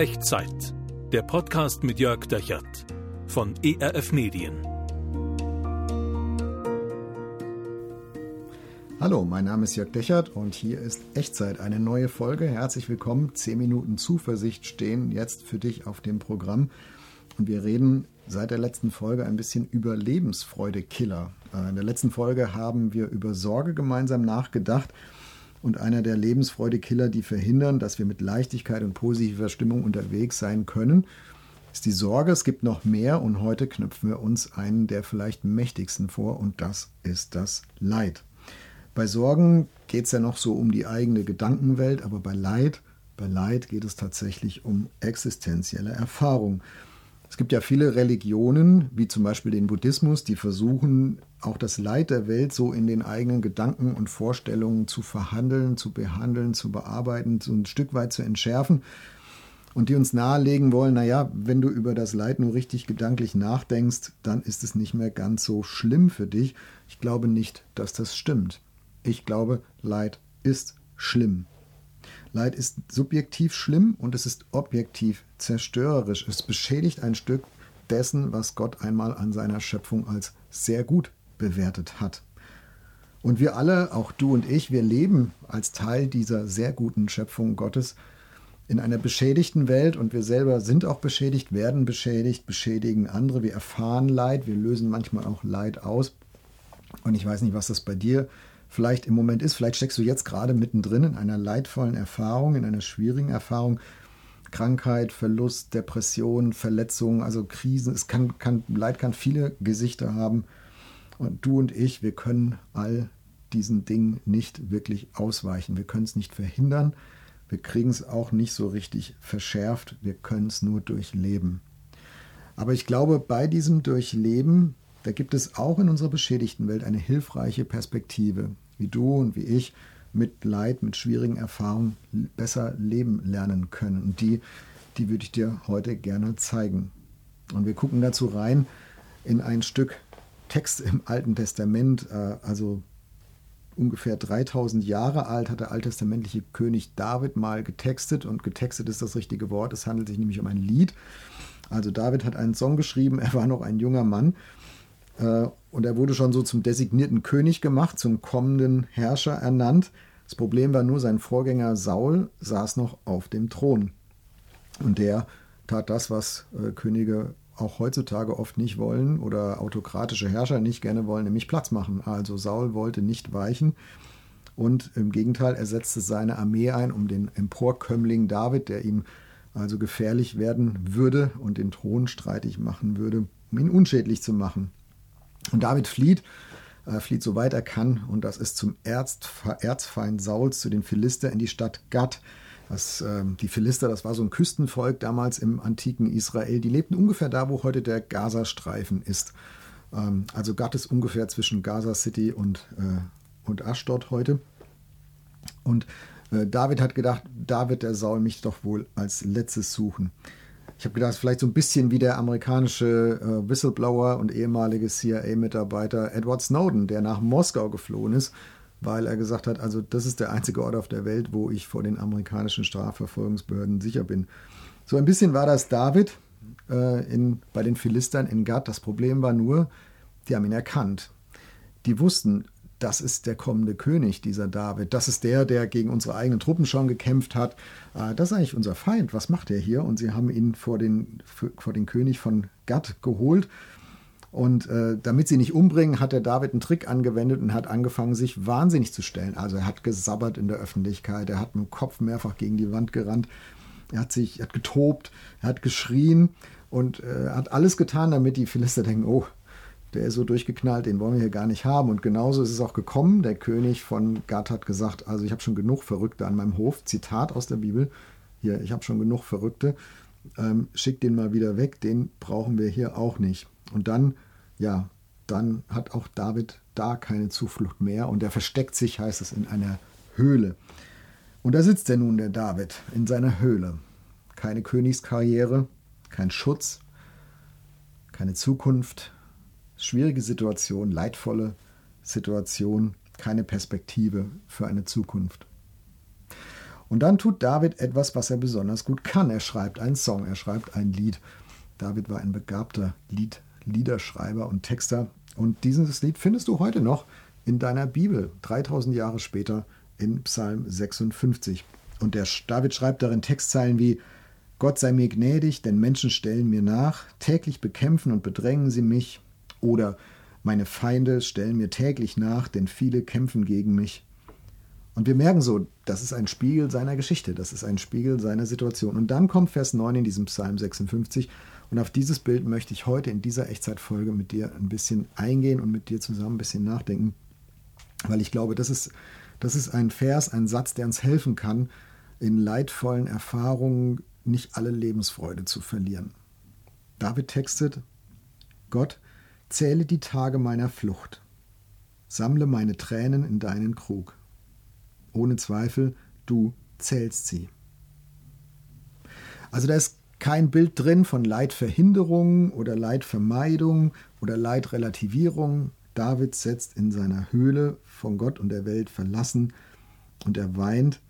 Echtzeit. Der Podcast mit Jörg Dechert von ERF Medien. Hallo, mein Name ist Jörg Dechert und hier ist Echtzeit, eine neue Folge. Herzlich willkommen. Zehn Minuten Zuversicht stehen jetzt für dich auf dem Programm. Und wir reden seit der letzten Folge ein bisschen über Lebensfreude-Killer. Äh, in der letzten Folge haben wir über Sorge gemeinsam nachgedacht und einer der Lebensfreude-Killer, die verhindern, dass wir mit Leichtigkeit und positiver Stimmung unterwegs sein können, ist die Sorge. Es gibt noch mehr und heute knüpfen wir uns einen der vielleicht mächtigsten vor und das ist das Leid. Bei Sorgen geht es ja noch so um die eigene Gedankenwelt, aber bei Leid, bei Leid geht es tatsächlich um existenzielle Erfahrung. Es gibt ja viele Religionen, wie zum Beispiel den Buddhismus, die versuchen, auch das Leid der Welt so in den eigenen Gedanken und Vorstellungen zu verhandeln, zu behandeln, zu bearbeiten, so ein Stück weit zu entschärfen. Und die uns nahelegen wollen, naja, wenn du über das Leid nur richtig gedanklich nachdenkst, dann ist es nicht mehr ganz so schlimm für dich. Ich glaube nicht, dass das stimmt. Ich glaube, Leid ist schlimm. Leid ist subjektiv schlimm und es ist objektiv zerstörerisch. Es beschädigt ein Stück dessen, was Gott einmal an seiner Schöpfung als sehr gut bewertet hat. Und wir alle, auch du und ich, wir leben als Teil dieser sehr guten Schöpfung Gottes in einer beschädigten Welt und wir selber sind auch beschädigt, werden beschädigt, beschädigen andere. Wir erfahren Leid, wir lösen manchmal auch Leid aus. Und ich weiß nicht, was das bei dir ist vielleicht im Moment ist. Vielleicht steckst du jetzt gerade mittendrin in einer leidvollen Erfahrung, in einer schwierigen Erfahrung. Krankheit, Verlust, Depression, Verletzungen, also Krisen. Es kann, kann, Leid kann viele Gesichter haben. Und du und ich, wir können all diesen Dingen nicht wirklich ausweichen. Wir können es nicht verhindern. Wir kriegen es auch nicht so richtig verschärft. Wir können es nur durchleben. Aber ich glaube, bei diesem Durchleben da gibt es auch in unserer beschädigten Welt eine hilfreiche Perspektive, wie du und wie ich mit Leid, mit schwierigen Erfahrungen besser leben lernen können. Und die, die würde ich dir heute gerne zeigen. Und wir gucken dazu rein in ein Stück Text im Alten Testament, äh, also ungefähr 3000 Jahre alt, hat der alttestamentliche König David mal getextet. Und getextet ist das richtige Wort. Es handelt sich nämlich um ein Lied. Also David hat einen Song geschrieben, er war noch ein junger Mann und er wurde schon so zum designierten König gemacht, zum kommenden Herrscher ernannt. Das Problem war nur, sein Vorgänger Saul saß noch auf dem Thron. Und der tat das, was äh, Könige auch heutzutage oft nicht wollen oder autokratische Herrscher nicht gerne wollen, nämlich Platz machen. Also Saul wollte nicht weichen und im Gegenteil, er setzte seine Armee ein, um den Emporkömmling David, der ihm also gefährlich werden würde und den Thron streitig machen würde, um ihn unschädlich zu machen. Und David flieht, äh, flieht so weit er kann, und das ist zum Erz, Erzfeind Sauls, zu den Philister in die Stadt Gad. Das, äh, die Philister, das war so ein Küstenvolk damals im antiken Israel. Die lebten ungefähr da, wo heute der Gazastreifen ist. Ähm, also Gad ist ungefähr zwischen Gaza City und, äh, und Ashdod heute. Und äh, David hat gedacht, da wird der Saul mich doch wohl als letztes suchen. Ich habe gedacht, vielleicht so ein bisschen wie der amerikanische äh, Whistleblower und ehemalige CIA-Mitarbeiter Edward Snowden, der nach Moskau geflohen ist, weil er gesagt hat, also das ist der einzige Ort auf der Welt, wo ich vor den amerikanischen Strafverfolgungsbehörden sicher bin. So ein bisschen war das David äh, in, bei den Philistern in Gad. Das Problem war nur, die haben ihn erkannt. Die wussten, das ist der kommende König, dieser David. Das ist der, der gegen unsere eigenen Truppen schon gekämpft hat. Äh, das ist eigentlich unser Feind. Was macht er hier? Und sie haben ihn vor den, vor den König von Gad geholt. Und äh, damit sie nicht umbringen, hat der David einen Trick angewendet und hat angefangen, sich wahnsinnig zu stellen. Also er hat gesabbert in der Öffentlichkeit, er hat mit dem Kopf mehrfach gegen die Wand gerannt, er hat sich, er hat getobt, er hat geschrien und äh, hat alles getan, damit die Philister denken, oh, der ist so durchgeknallt, den wollen wir hier gar nicht haben. Und genauso ist es auch gekommen. Der König von Gad hat gesagt, also ich habe schon genug Verrückte an meinem Hof. Zitat aus der Bibel. Hier, ich habe schon genug Verrückte. Ähm, schick den mal wieder weg, den brauchen wir hier auch nicht. Und dann, ja, dann hat auch David da keine Zuflucht mehr und er versteckt sich, heißt es, in einer Höhle. Und da sitzt er nun, der David, in seiner Höhle. Keine Königskarriere, kein Schutz, keine Zukunft, schwierige Situation, leidvolle Situation, keine Perspektive für eine Zukunft. Und dann tut David etwas, was er besonders gut kann. Er schreibt einen Song, er schreibt ein Lied. David war ein begabter Lied, Liederschreiber und Texter. Und dieses Lied findest du heute noch in deiner Bibel, 3000 Jahre später in Psalm 56. Und der David schreibt darin Textzeilen wie Gott sei mir gnädig, denn Menschen stellen mir nach, täglich bekämpfen und bedrängen sie mich. Oder meine Feinde stellen mir täglich nach, denn viele kämpfen gegen mich. Und wir merken so, das ist ein Spiegel seiner Geschichte, das ist ein Spiegel seiner Situation. Und dann kommt Vers 9 in diesem Psalm 56. Und auf dieses Bild möchte ich heute in dieser Echtzeitfolge mit dir ein bisschen eingehen und mit dir zusammen ein bisschen nachdenken. Weil ich glaube, das ist, das ist ein Vers, ein Satz, der uns helfen kann, in leidvollen Erfahrungen nicht alle Lebensfreude zu verlieren. David textet, Gott, zähle die Tage meiner Flucht, sammle meine Tränen in deinen Krug. Ohne Zweifel, du zählst sie. Also da ist kein Bild drin von Leidverhinderung oder Leidvermeidung oder Leidrelativierung. David setzt in seiner Höhle von Gott und der Welt verlassen und er weint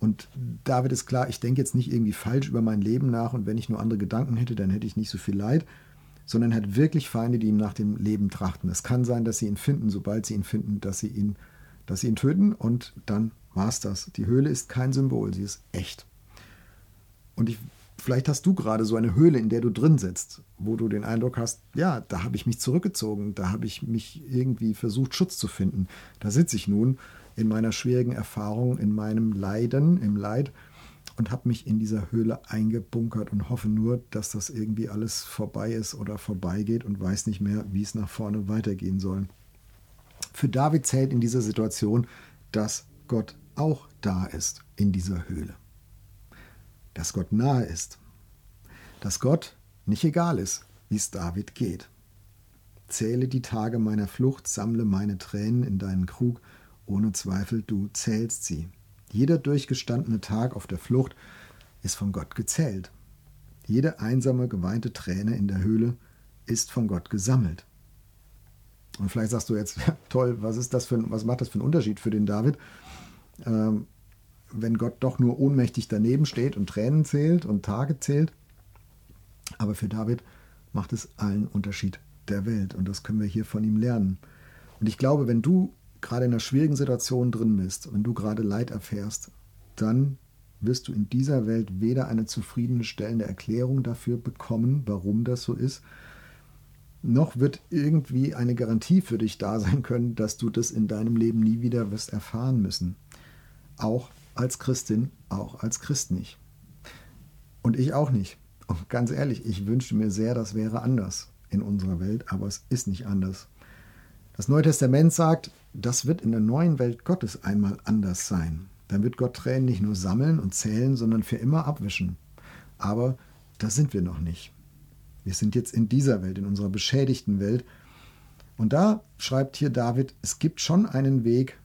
und David ist klar, ich denke jetzt nicht irgendwie falsch über mein Leben nach und wenn ich nur andere Gedanken hätte, dann hätte ich nicht so viel Leid, sondern er hat wirklich Feinde, die ihm nach dem Leben trachten. Es kann sein, dass sie ihn finden, sobald sie ihn finden, dass sie ihn, dass sie ihn töten und dann war es das. Die Höhle ist kein Symbol, sie ist echt. Und ich, vielleicht hast du gerade so eine Höhle, in der du drin sitzt, wo du den Eindruck hast, ja, da habe ich mich zurückgezogen, da habe ich mich irgendwie versucht, Schutz zu finden. Da sitze ich nun in meiner schwierigen Erfahrung, in meinem Leiden, im Leid und habe mich in dieser Höhle eingebunkert und hoffe nur, dass das irgendwie alles vorbei ist oder vorbeigeht und weiß nicht mehr, wie es nach vorne weitergehen soll. Für David zählt in dieser Situation, dass Gott auch da ist in dieser Höhle. Dass Gott nahe ist. Dass Gott nicht egal ist, wie es David geht. Zähle die Tage meiner Flucht, sammle meine Tränen in deinen Krug ohne Zweifel, du zählst sie. Jeder durchgestandene Tag auf der Flucht ist von Gott gezählt. Jede einsame, geweinte Träne in der Höhle ist von Gott gesammelt. Und vielleicht sagst du jetzt, toll, was ist das für was macht das für einen Unterschied für den David, ähm, wenn Gott doch nur ohnmächtig daneben steht und Tränen zählt und Tage zählt. Aber für David macht es allen Unterschied der Welt und das können wir hier von ihm lernen. Und ich glaube, wenn du gerade in einer schwierigen Situation drin bist, wenn du gerade Leid erfährst, dann wirst du in dieser Welt weder eine zufriedenstellende Erklärung dafür bekommen, warum das so ist, noch wird irgendwie eine Garantie für dich da sein können, dass du das in deinem Leben nie wieder wirst erfahren müssen. Auch als Christin, auch als Christ nicht. Und ich auch nicht. Und ganz ehrlich, ich wünschte mir sehr, das wäre anders in unserer Welt, aber es ist nicht anders. Das Neue Testament sagt, das wird in der neuen Welt Gottes einmal anders sein. Dann wird Gott Tränen nicht nur sammeln und zählen, sondern für immer abwischen. Aber da sind wir noch nicht. Wir sind jetzt in dieser Welt, in unserer beschädigten Welt. Und da schreibt hier David, es gibt schon einen Weg,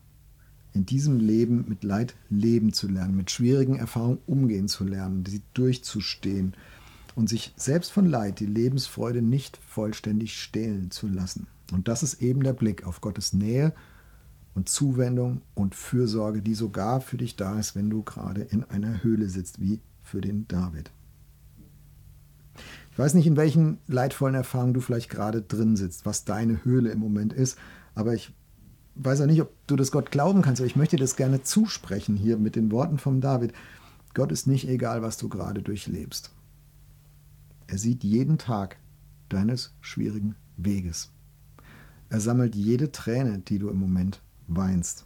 in diesem Leben mit Leid leben zu lernen, mit schwierigen Erfahrungen umgehen zu lernen, sie durchzustehen und sich selbst von Leid die Lebensfreude nicht vollständig stehlen zu lassen. Und das ist eben der Blick auf Gottes Nähe und Zuwendung und Fürsorge, die sogar für dich da ist, wenn du gerade in einer Höhle sitzt, wie für den David. Ich weiß nicht, in welchen leidvollen Erfahrungen du vielleicht gerade drin sitzt, was deine Höhle im Moment ist, aber ich weiß auch nicht, ob du das Gott glauben kannst, aber ich möchte das gerne zusprechen hier mit den Worten von David. Gott ist nicht egal, was du gerade durchlebst. Er sieht jeden Tag deines schwierigen Weges. Er sammelt jede Träne, die du im Moment weinst.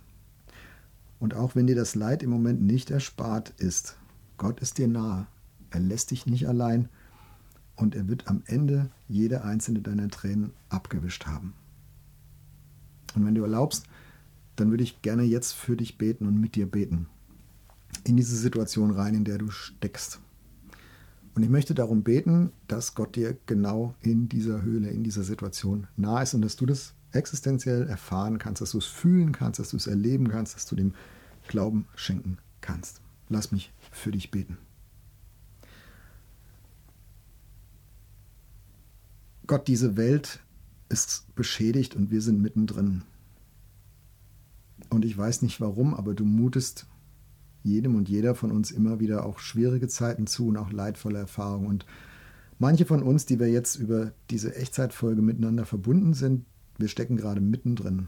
Und auch wenn dir das Leid im Moment nicht erspart ist, Gott ist dir nahe. Er lässt dich nicht allein und er wird am Ende jede einzelne deiner Tränen abgewischt haben. Und wenn du erlaubst, dann würde ich gerne jetzt für dich beten und mit dir beten. In diese Situation rein, in der du steckst. Und ich möchte darum beten, dass Gott dir genau in dieser Höhle, in dieser Situation nahe ist und dass du das existenziell erfahren kannst, dass du es fühlen kannst, dass du es erleben kannst, dass du dem Glauben schenken kannst. Lass mich für dich beten. Gott, diese Welt ist beschädigt und wir sind mittendrin. Und ich weiß nicht warum, aber du mutest jedem und jeder von uns immer wieder auch schwierige Zeiten zu und auch leidvolle Erfahrungen. Und manche von uns, die wir jetzt über diese Echtzeitfolge miteinander verbunden sind, wir stecken gerade mittendrin.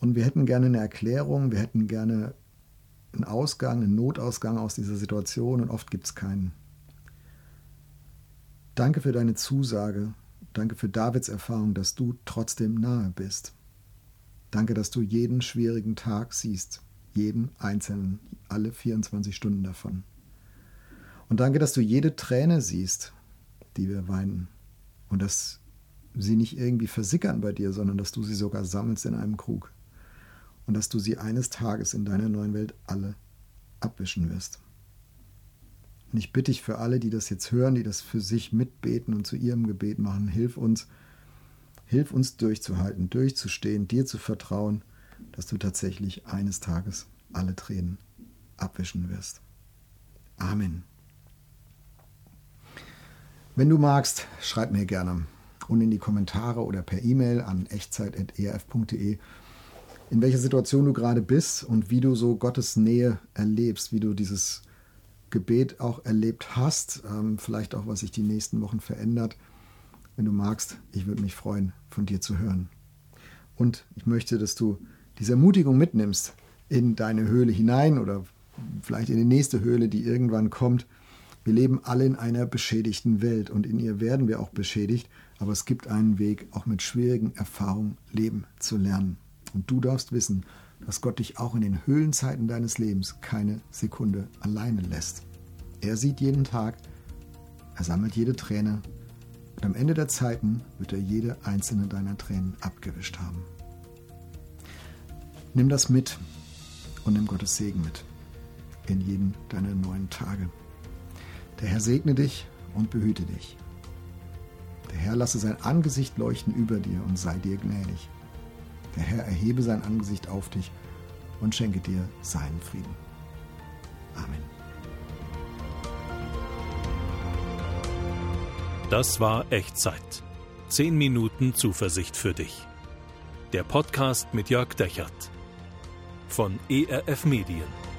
Und wir hätten gerne eine Erklärung, wir hätten gerne einen Ausgang, einen Notausgang aus dieser Situation und oft gibt es keinen. Danke für deine Zusage, danke für Davids Erfahrung, dass du trotzdem nahe bist. Danke, dass du jeden schwierigen Tag siehst, jeden einzelnen, alle 24 Stunden davon. Und danke, dass du jede Träne siehst, die wir weinen. Und dass sie nicht irgendwie versickern bei dir, sondern dass du sie sogar sammelst in einem Krug. Und dass du sie eines Tages in deiner neuen Welt alle abwischen wirst. Und ich bitte dich für alle, die das jetzt hören, die das für sich mitbeten und zu ihrem Gebet machen, hilf uns, hilf uns durchzuhalten, durchzustehen, dir zu vertrauen, dass du tatsächlich eines Tages alle Tränen abwischen wirst. Amen. Wenn du magst, schreib mir gerne und in die Kommentare oder per E-Mail an echtzeit.erf.de, in welcher Situation du gerade bist und wie du so Gottes Nähe erlebst, wie du dieses Gebet auch erlebt hast, ähm, vielleicht auch, was sich die nächsten Wochen verändert. Wenn du magst, ich würde mich freuen, von dir zu hören. Und ich möchte, dass du diese Ermutigung mitnimmst in deine Höhle hinein oder vielleicht in die nächste Höhle, die irgendwann kommt. Wir leben alle in einer beschädigten Welt und in ihr werden wir auch beschädigt, aber es gibt einen Weg, auch mit schwierigen Erfahrungen leben zu lernen. Und du darfst wissen, dass Gott dich auch in den Höhlenzeiten deines Lebens keine Sekunde alleine lässt. Er sieht jeden Tag, er sammelt jede Träne und am Ende der Zeiten wird er jede einzelne deiner Tränen abgewischt haben. Nimm das mit und nimm Gottes Segen mit in jeden deiner neuen Tage. Der Herr segne dich und behüte dich. Der Herr lasse sein Angesicht leuchten über dir und sei dir gnädig. Der Herr erhebe sein Angesicht auf dich und schenke dir seinen Frieden. Amen. Das war Echtzeit. Zehn Minuten Zuversicht für dich. Der Podcast mit Jörg Dechert von ERF Medien.